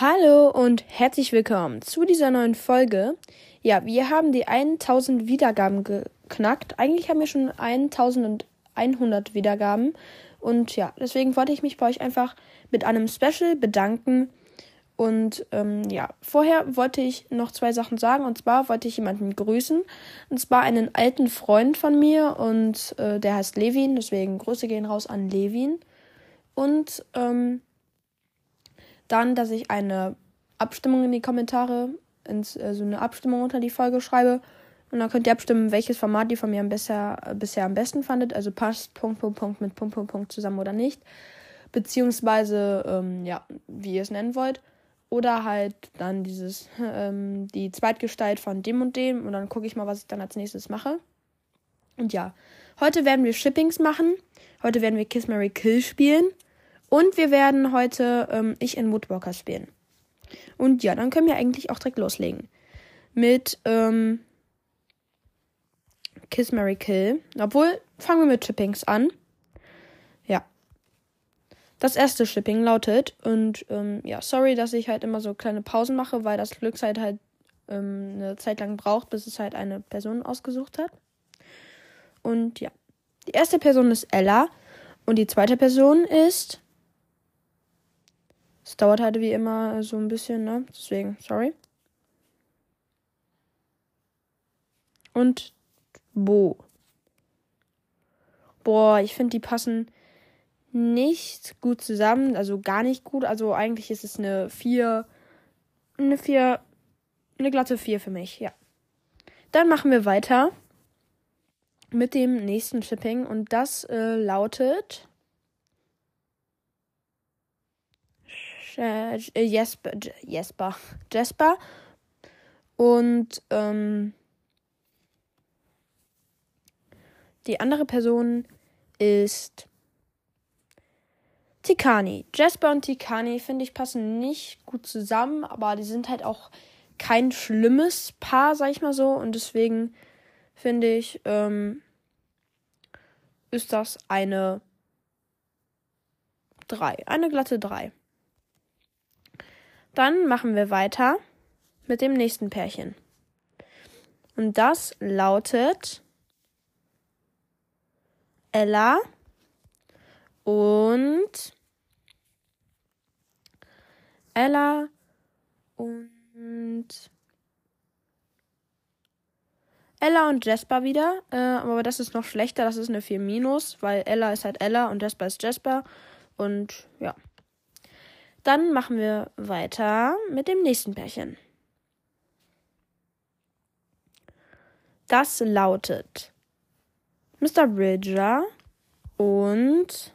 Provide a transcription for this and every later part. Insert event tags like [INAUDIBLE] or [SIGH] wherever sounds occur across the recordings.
Hallo und herzlich willkommen zu dieser neuen Folge. Ja, wir haben die 1000 Wiedergaben geknackt. Eigentlich haben wir schon 1100 Wiedergaben. Und ja, deswegen wollte ich mich bei euch einfach mit einem Special bedanken. Und ähm, ja, vorher wollte ich noch zwei Sachen sagen. Und zwar wollte ich jemanden grüßen. Und zwar einen alten Freund von mir. Und äh, der heißt Levin. Deswegen Grüße gehen raus an Levin. Und ähm, dann, dass ich eine Abstimmung in die Kommentare, ins, also eine Abstimmung unter die Folge schreibe. Und dann könnt ihr abstimmen, welches Format ihr von mir besser, bisher am besten fandet. Also passt Punkt, Punkt, Punkt mit Punkt, Punkt, Punkt zusammen oder nicht. Beziehungsweise, ähm, ja, wie ihr es nennen wollt. Oder halt dann dieses, [LAUGHS] ähm, die Zweitgestalt von dem und dem. Und dann gucke ich mal, was ich dann als nächstes mache. Und ja, heute werden wir Shippings machen. Heute werden wir Kiss Mary Kill spielen. Und wir werden heute ähm, Ich in Woodwalker spielen. Und ja, dann können wir eigentlich auch direkt loslegen. Mit ähm, Kiss Mary Kill. Obwohl, fangen wir mit Shippings an. Ja. Das erste Shipping lautet, und ähm, ja, sorry, dass ich halt immer so kleine Pausen mache, weil das Glückszeit halt ähm, eine Zeit lang braucht, bis es halt eine Person ausgesucht hat. Und ja. Die erste Person ist Ella. Und die zweite Person ist es dauert halt wie immer so ein bisschen, ne? Deswegen, sorry. Und Bo. Boah, ich finde, die passen nicht gut zusammen. Also gar nicht gut. Also eigentlich ist es eine 4. Eine 4. Eine glatte 4 für mich, ja. Dann machen wir weiter mit dem nächsten Shipping. Und das äh, lautet. Äh, Jesper, Jesper, Jesper und ähm, die andere Person ist Tikani. Jasper und Tikani, finde ich, passen nicht gut zusammen, aber die sind halt auch kein schlimmes Paar, sag ich mal so. Und deswegen finde ich, ähm, ist das eine 3. Eine glatte 3. Dann machen wir weiter mit dem nächsten Pärchen. Und das lautet Ella und Ella und Ella und Jasper wieder. Äh, aber das ist noch schlechter. Das ist eine 4 minus, weil Ella ist halt Ella und Jasper ist Jasper. Und ja. Dann machen wir weiter mit dem nächsten Pärchen. Das lautet Mr. Bridger und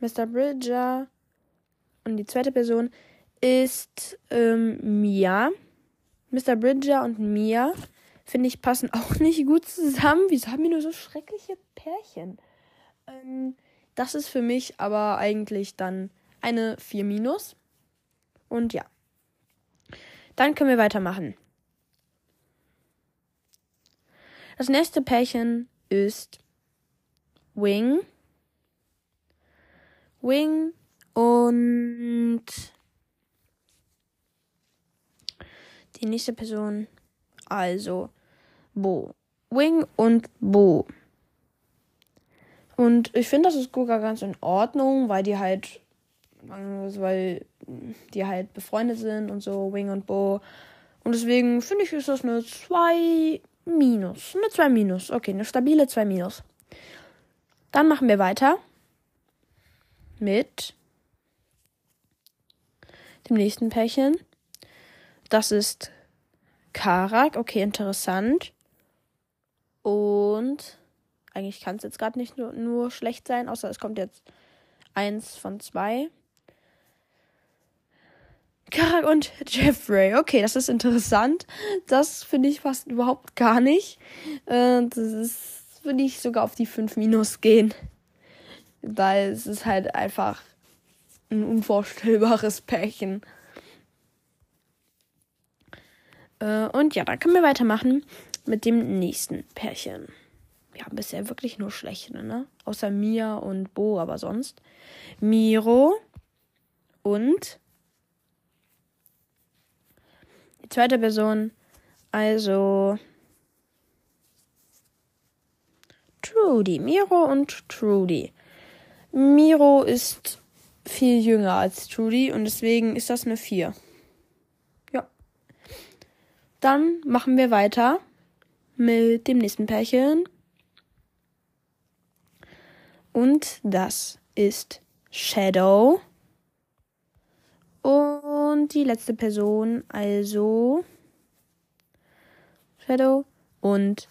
Mr. Bridger und die zweite Person ist ähm, Mia. Mr. Bridger und Mia, finde ich, passen [LAUGHS] auch nicht gut zusammen. Wieso haben wir nur so schreckliche Pärchen? Ähm, das ist für mich aber eigentlich dann eine 4 minus. Und ja. Dann können wir weitermachen. Das nächste Pärchen ist Wing. Wing und die nächste Person, also Bo. Wing und Bo. Und ich finde, das ist sogar ganz in Ordnung, weil die halt, weil die halt befreundet sind und so, Wing und Bo. Und deswegen finde ich, ist das eine 2 minus. Eine 2 minus. Okay, eine stabile 2 minus. Dann machen wir weiter mit dem nächsten Pärchen. Das ist Karak. Okay, interessant. Und eigentlich kann es jetzt gerade nicht nur, nur schlecht sein, außer es kommt jetzt eins von zwei. Karak und Jeffrey. Okay, das ist interessant. Das finde ich fast überhaupt gar nicht. Äh, das würde ich sogar auf die 5 Minus gehen. Weil es ist halt einfach ein unvorstellbares Pärchen. Äh, und ja, dann können wir weitermachen mit dem nächsten Pärchen wir haben bisher wirklich nur schlechte, ne? Außer Mia und Bo, aber sonst. Miro und die zweite Person, also Trudy, Miro und Trudy. Miro ist viel jünger als Trudy und deswegen ist das eine 4. Ja. Dann machen wir weiter mit dem nächsten Pärchen. Und das ist Shadow. Und die letzte Person, also Shadow und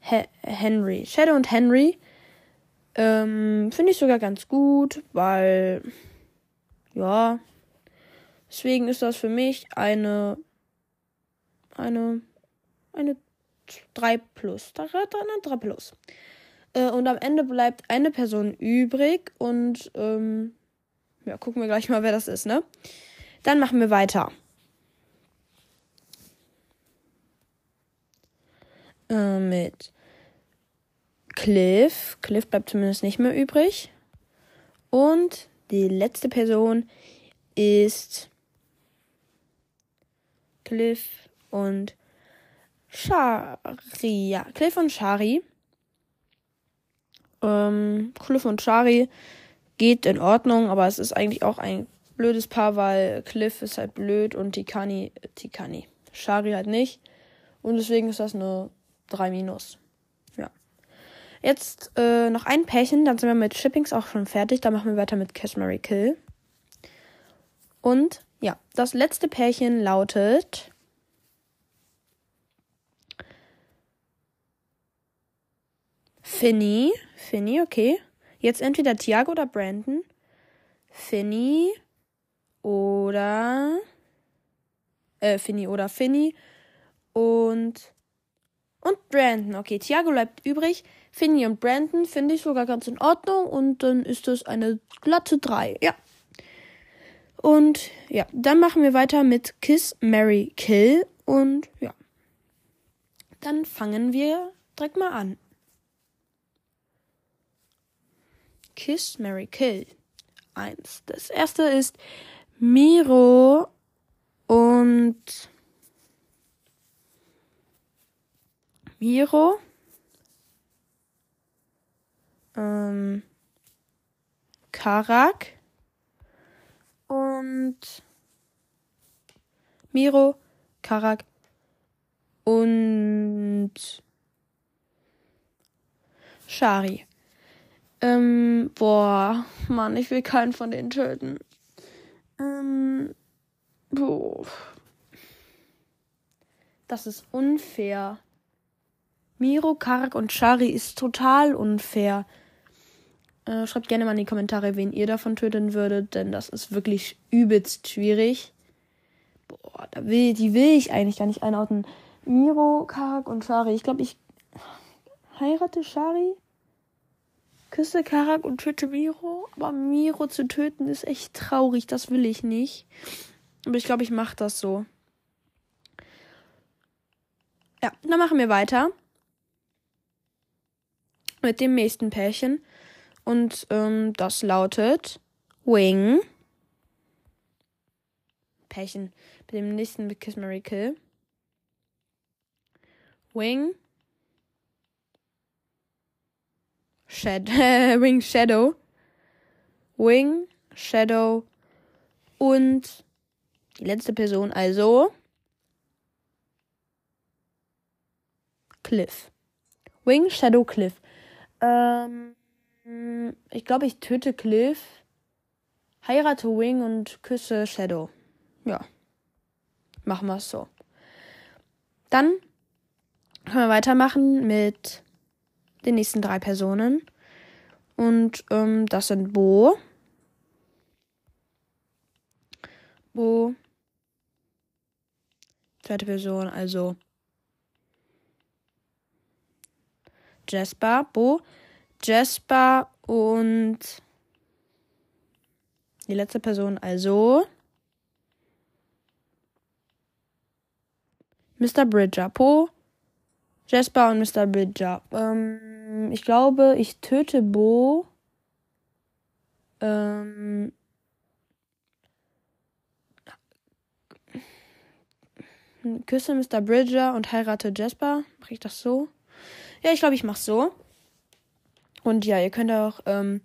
Henry. Shadow und Henry ähm, finde ich sogar ganz gut, weil ja, deswegen ist das für mich eine eine eine 3 plus. Eine 3 plus. Äh, und am Ende bleibt eine Person übrig und ähm, ja, gucken wir gleich mal, wer das ist, ne? Dann machen wir weiter. Äh, mit Cliff. Cliff bleibt zumindest nicht mehr übrig. Und die letzte Person ist Cliff und Shari. Ja, Cliff und Shari. Ähm, Cliff und Shari geht in Ordnung, aber es ist eigentlich auch ein blödes Paar, weil Cliff ist halt blöd und Tikani, Tikani. Shari halt nicht. Und deswegen ist das eine 3 minus. Ja. Jetzt äh, noch ein Pärchen, dann sind wir mit Shippings auch schon fertig. Dann machen wir weiter mit Cash Mary Kill. Und ja, das letzte Pärchen lautet Finny. Finny, okay. Jetzt entweder Thiago oder Brandon. Finny oder äh, Finny oder Finny und und Brandon. Okay, Thiago bleibt übrig. Finny und Brandon finde ich sogar ganz in Ordnung und dann ist das eine glatte 3. Ja. Und ja, dann machen wir weiter mit Kiss, Mary, Kill und ja. Dann fangen wir direkt mal an. Kiss, Mary, Kill. Eins. Das erste ist Miro und Miro. Ähm, Karak und Miro, Karak und Shari. Ähm, boah, Mann, ich will keinen von denen töten. Ähm, boah. Das ist unfair. Miro, Karak und Shari ist total unfair. Äh, schreibt gerne mal in die Kommentare, wen ihr davon töten würdet, denn das ist wirklich übelst schwierig. Boah, da will, die will ich eigentlich gar nicht einordnen. Miro, Karak und Shari. Ich glaube, ich heirate Shari küsse Karak und töte Miro. Aber Miro zu töten ist echt traurig. Das will ich nicht. Aber ich glaube, ich mache das so. Ja, dann machen wir weiter. Mit dem nächsten Pärchen. Und ähm, das lautet Wing. Pärchen. Mit dem nächsten Kiss Mary Kill. Wing Shad [LAUGHS] Wing Shadow. Wing, Shadow und die letzte Person, also Cliff. Wing, Shadow, Cliff. Ähm, ich glaube, ich töte Cliff, heirate Wing und küsse Shadow. Ja. Machen wir es so. Dann können wir weitermachen mit den nächsten drei Personen. Und ähm, das sind Bo. Bo. Zweite Person, also Jasper, Bo, Jasper und die letzte Person, also Mr. Bridger, Po, Jasper und Mr. Bridger. Ähm, ähm, ich glaube, ich töte Bo. Ähm, küsse Mr. Bridger und heirate Jasper. Mach ich das so? Ja, ich glaube, ich mach's so. Und ja, ihr könnt auch, ähm,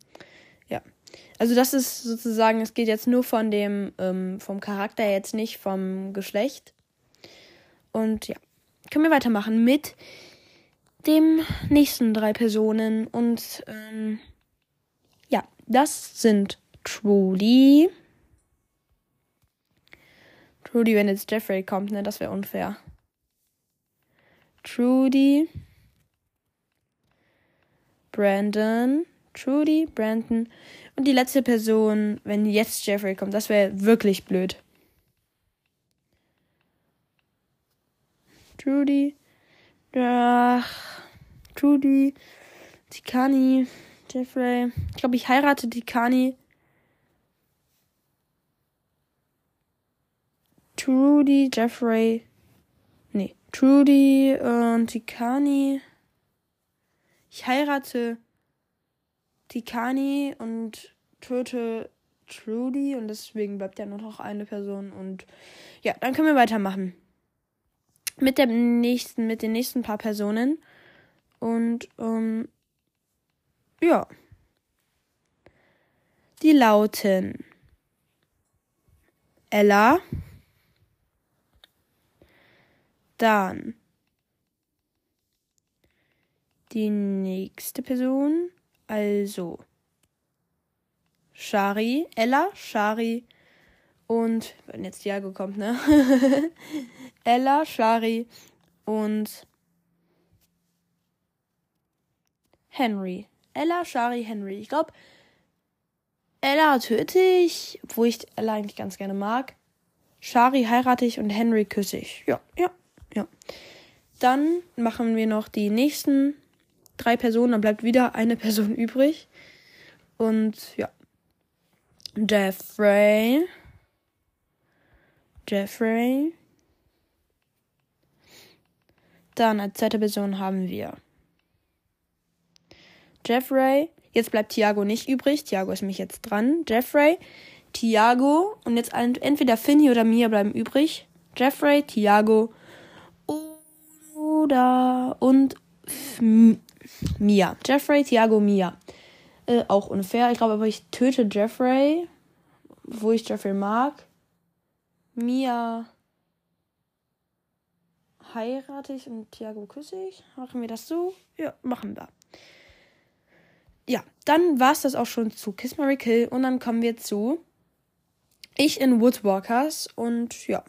ja. Also das ist sozusagen, es geht jetzt nur von dem, ähm, vom Charakter jetzt nicht vom Geschlecht. Und ja, können wir weitermachen mit dem nächsten drei Personen. Und ähm, ja, das sind Trudy. Trudy, wenn jetzt Jeffrey kommt, ne, das wäre unfair. Trudy. Brandon. Trudy, Brandon. Und die letzte Person, wenn jetzt Jeffrey kommt, das wäre wirklich blöd. Trudy. Ach, Trudy. Tikani. Jeffrey. Ich glaube, ich heirate Tikani. Trudy, Jeffrey. Nee. Trudy und Tikani. Ich heirate Tikani und töte Trudy und deswegen bleibt ja nur noch eine Person und ja, dann können wir weitermachen mit dem nächsten, mit den nächsten paar Personen. Und ähm, ja. Die lauten Ella. Dann die nächste Person, also Shari, Ella, Shari und wenn jetzt Diago kommt, ne? [LAUGHS] Ella, Shari und Henry. Ella, Shari, Henry. Ich glaube, Ella töte ich, obwohl ich Ella eigentlich ganz gerne mag. Shari heirate ich und Henry küsse ich. Ja, ja, ja. Dann machen wir noch die nächsten drei Personen. Dann bleibt wieder eine Person übrig. Und ja. Jeffrey. Jeffrey. Dann als zweite Person haben wir Jeffrey. Jetzt bleibt Thiago nicht übrig. Thiago ist mich jetzt dran. Jeffrey, Thiago und jetzt entweder Finny oder Mia bleiben übrig. Jeffrey, Thiago oder und Mia. Jeffrey, Thiago, Mia. Äh, auch unfair. Ich glaube aber, ich töte Jeffrey, wo ich Jeffrey mag. Mia heirate ich und Thiago küsse ich. Machen wir das so? Ja, machen wir. Ja, dann war es das auch schon zu Kiss Mary Kill und dann kommen wir zu Ich in Woodwalkers und ja.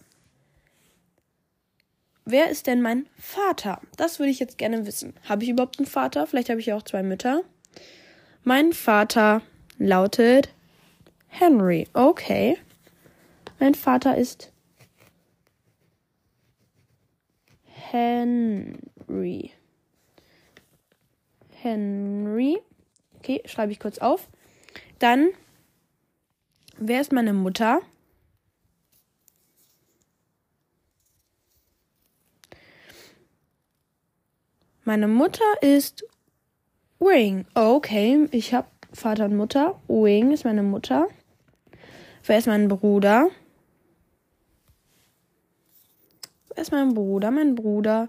Wer ist denn mein Vater? Das würde ich jetzt gerne wissen. Habe ich überhaupt einen Vater? Vielleicht habe ich ja auch zwei Mütter. Mein Vater lautet Henry. Okay. Mein Vater ist Henry. Henry. Okay, schreibe ich kurz auf. Dann, wer ist meine Mutter? Meine Mutter ist Wing. okay, ich habe Vater und Mutter. Wing ist meine Mutter. Wer ist mein Bruder? Ist mein Bruder? Mein Bruder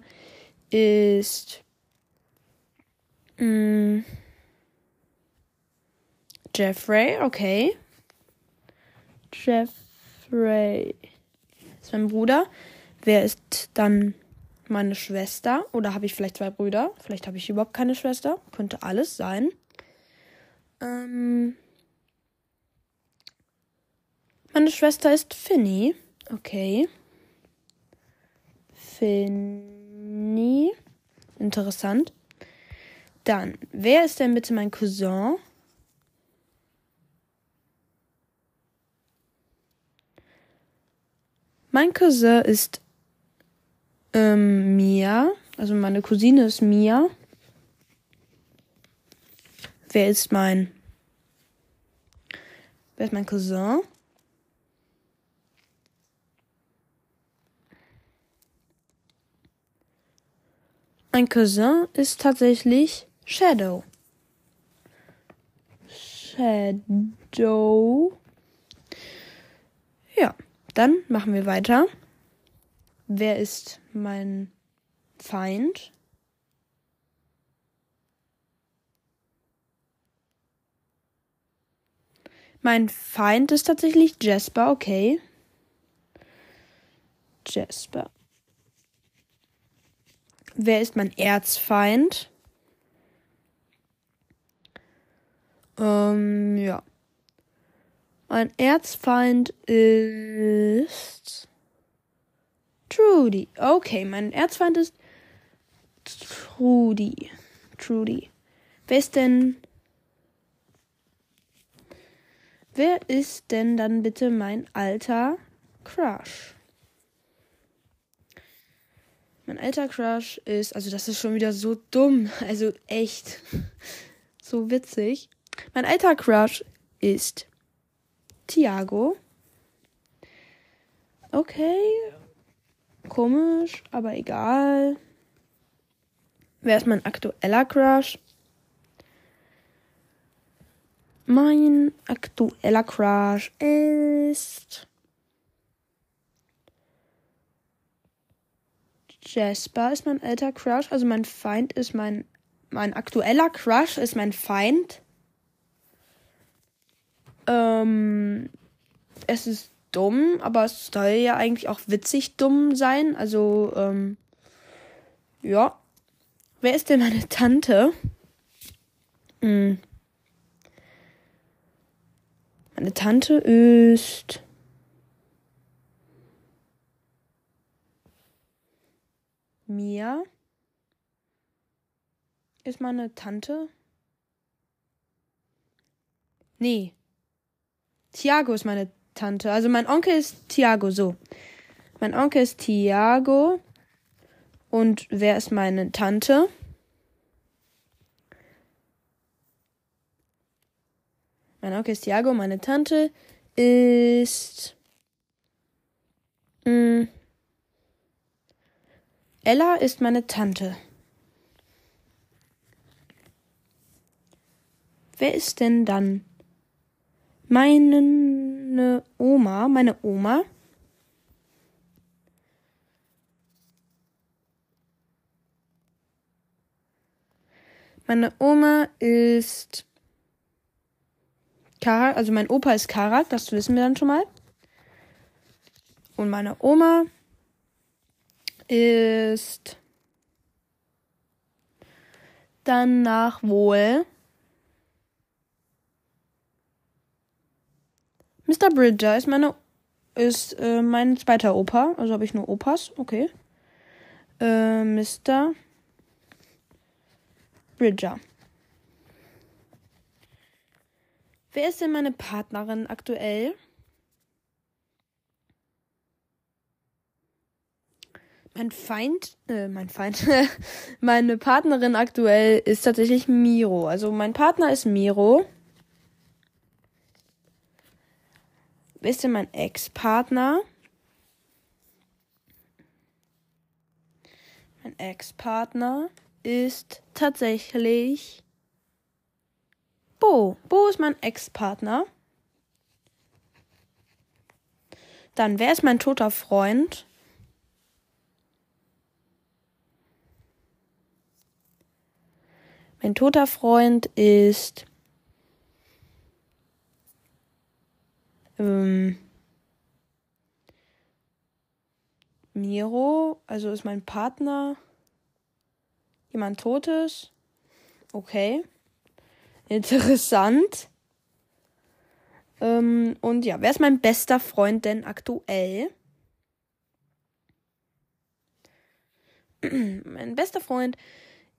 ist mh, mm, Jeffrey, okay. Jeffrey ist mein Bruder. Wer ist dann meine Schwester? Oder habe ich vielleicht zwei Brüder? Vielleicht habe ich überhaupt keine Schwester. Könnte alles sein. Ähm, meine Schwester ist Finny. Okay. Finny. Interessant. Dann, wer ist denn bitte mein Cousin? Mein Cousin ist ähm, Mia. Also meine Cousine ist Mia. Wer ist mein Wer ist mein Cousin? Mein Cousin ist tatsächlich Shadow. Shadow. Ja, dann machen wir weiter. wer ist mein Feind? Mein Feind ist tatsächlich Jasper, okay. Jasper. Wer ist mein Erzfeind? Ähm, ja. Mein Erzfeind ist Trudy. Okay, mein Erzfeind ist Trudy. Trudy. Wer ist denn Wer ist denn dann bitte mein alter Crush? Mein alter Crush ist, also das ist schon wieder so dumm, [LAUGHS] also echt [LAUGHS] so witzig. Mein alter Crush ist Thiago. Okay. Komisch, aber egal. Wer ist mein aktueller Crush? Mein aktueller Crush ist Jasper ist mein alter Crush, also mein Feind ist mein mein aktueller Crush ist mein Feind. Ähm, es ist dumm, aber es soll ja eigentlich auch witzig dumm sein. Also, ähm, ja. Wer ist denn meine Tante? Hm. Meine Tante ist. Mia ist meine Tante. Nee. Tiago ist meine Tante. Also mein Onkel ist Tiago, so. Mein Onkel ist Tiago. Und wer ist meine Tante? Mein Onkel ist Tiago, meine Tante ist. Mh, mm, Ella ist meine Tante. Wer ist denn dann meine Oma? Meine Oma. Meine Oma ist Karak, also mein Opa ist Karak, das wissen wir dann schon mal. Und meine Oma ist danach wohl Mr. Bridger ist meine ist äh, mein zweiter Opa, also habe ich nur Opas, okay. Äh, Mr. Bridger. Wer ist denn meine Partnerin aktuell? Mein Feind, äh, mein Feind, [LAUGHS] meine Partnerin aktuell ist tatsächlich Miro. Also mein Partner ist Miro. Wer ist denn mein Ex-Partner? Mein Ex-Partner ist tatsächlich Bo. Bo ist mein Ex-Partner. Dann, wer ist mein toter Freund? Mein toter Freund ist ähm, Miro, also ist mein Partner jemand Totes. Okay. Interessant. Ähm, und ja, wer ist mein bester Freund denn aktuell? [CLEARS THROAT] mein bester Freund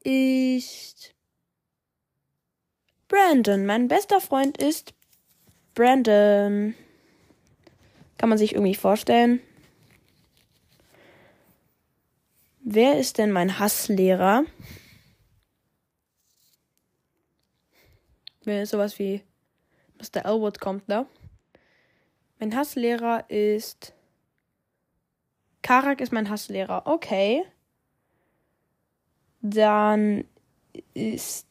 ist Brandon. Mein bester Freund ist Brandon. Kann man sich irgendwie vorstellen? Wer ist denn mein Hasslehrer? wenn sowas wie Mr. Elwood kommt, ne? Mein Hasslehrer ist. Karak ist mein Hasslehrer. Okay. Dann ist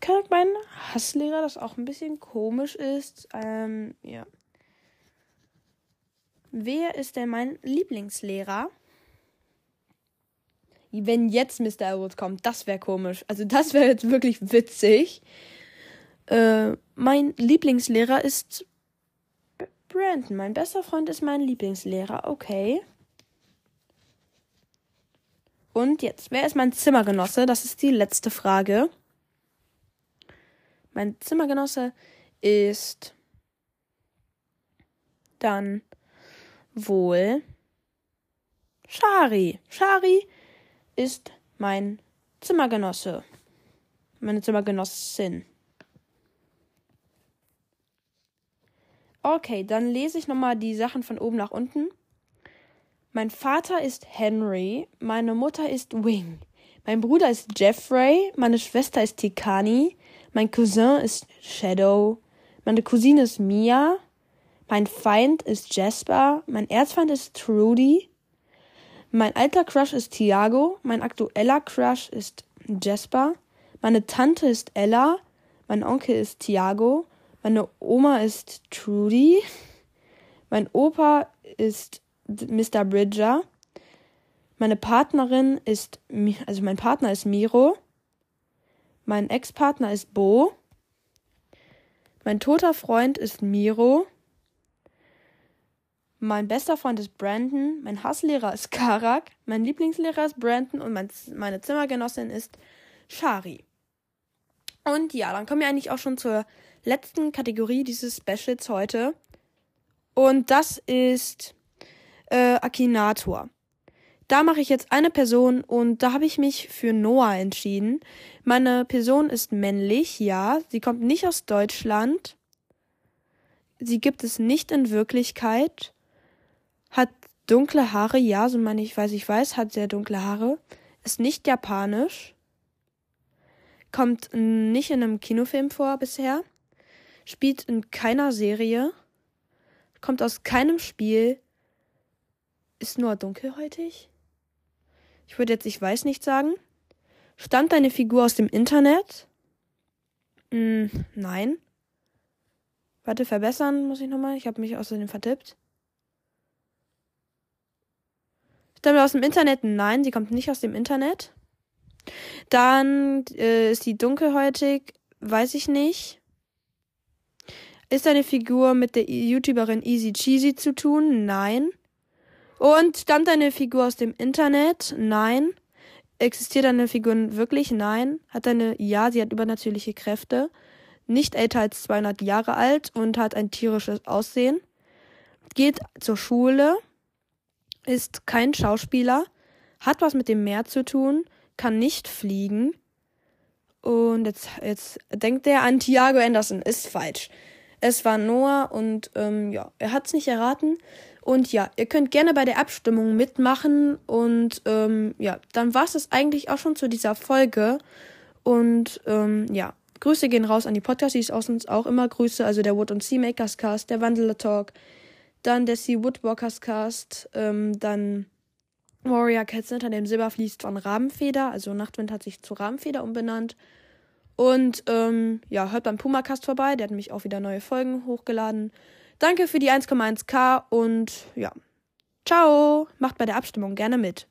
Karak mein Hasslehrer, das auch ein bisschen komisch ist. Ähm, ja. Wer ist denn mein Lieblingslehrer? wenn jetzt Mr. Elwood kommt, das wäre komisch. Also das wäre jetzt wirklich witzig. Äh, mein Lieblingslehrer ist Brandon. Mein bester Freund ist mein Lieblingslehrer. Okay. Und jetzt, wer ist mein Zimmergenosse? Das ist die letzte Frage. Mein Zimmergenosse ist dann wohl Shari. Shari ist mein Zimmergenosse. Meine Zimmergenossin. Okay, dann lese ich nochmal die Sachen von oben nach unten. Mein Vater ist Henry, meine Mutter ist Wing, mein Bruder ist Jeffrey, meine Schwester ist Tikani, mein Cousin ist Shadow, meine Cousine ist Mia, mein Feind ist Jasper, mein Erzfeind ist Trudy, mein alter Crush ist Thiago, mein aktueller Crush ist Jasper, meine Tante ist Ella, mein Onkel ist Thiago, meine Oma ist Trudy, mein Opa ist Mr. Bridger, meine Partnerin ist, also mein Partner ist Miro, mein Ex-Partner ist Bo, mein toter Freund ist Miro, mein bester Freund ist Brandon, mein Hasslehrer ist Karak, mein Lieblingslehrer ist Brandon und mein, meine Zimmergenossin ist Shari. Und ja, dann kommen wir eigentlich auch schon zur letzten Kategorie dieses Specials heute. Und das ist äh, Akinator. Da mache ich jetzt eine Person und da habe ich mich für Noah entschieden. Meine Person ist männlich, ja. Sie kommt nicht aus Deutschland. Sie gibt es nicht in Wirklichkeit hat dunkle Haare, ja, so meine ich weiß, ich weiß, hat sehr dunkle Haare, ist nicht japanisch, kommt nicht in einem Kinofilm vor bisher, spielt in keiner Serie, kommt aus keinem Spiel, ist nur dunkelhäutig. Ich würde jetzt ich weiß nicht sagen. Stammt deine Figur aus dem Internet? Hm, nein. Warte, verbessern muss ich nochmal. Ich habe mich außerdem vertippt. Stammt aus dem Internet? Nein, sie kommt nicht aus dem Internet. Dann äh, ist sie dunkelhäutig, weiß ich nicht. Ist eine Figur mit der YouTuberin Easy Cheesy zu tun? Nein. Und stammt eine Figur aus dem Internet? Nein. Existiert eine Figur wirklich? Nein. Hat eine, ja, sie hat übernatürliche Kräfte. Nicht älter als 200 Jahre alt und hat ein tierisches Aussehen. Geht zur Schule ist kein Schauspieler, hat was mit dem Meer zu tun, kann nicht fliegen. Und jetzt, jetzt denkt der an Thiago Anderson. Ist falsch. Es war Noah und ähm, ja, er hat es nicht erraten. Und ja, ihr könnt gerne bei der Abstimmung mitmachen. Und ähm, ja, dann war es eigentlich auch schon zu dieser Folge. Und ähm, ja, Grüße gehen raus an die Podcasts, aus uns auch immer Grüße. Also der Wood und Seamakers Cast, der Wandeler Talk, dann der Sea Woodwalkers Cast, ähm, dann Warrior Cats hinter dem Silber fließt von Rabenfeder, also Nachtwind hat sich zu Rabenfeder umbenannt. Und ähm, ja, hört beim Pumakast vorbei, der hat nämlich auch wieder neue Folgen hochgeladen. Danke für die 1,1k und ja. Ciao, macht bei der Abstimmung gerne mit.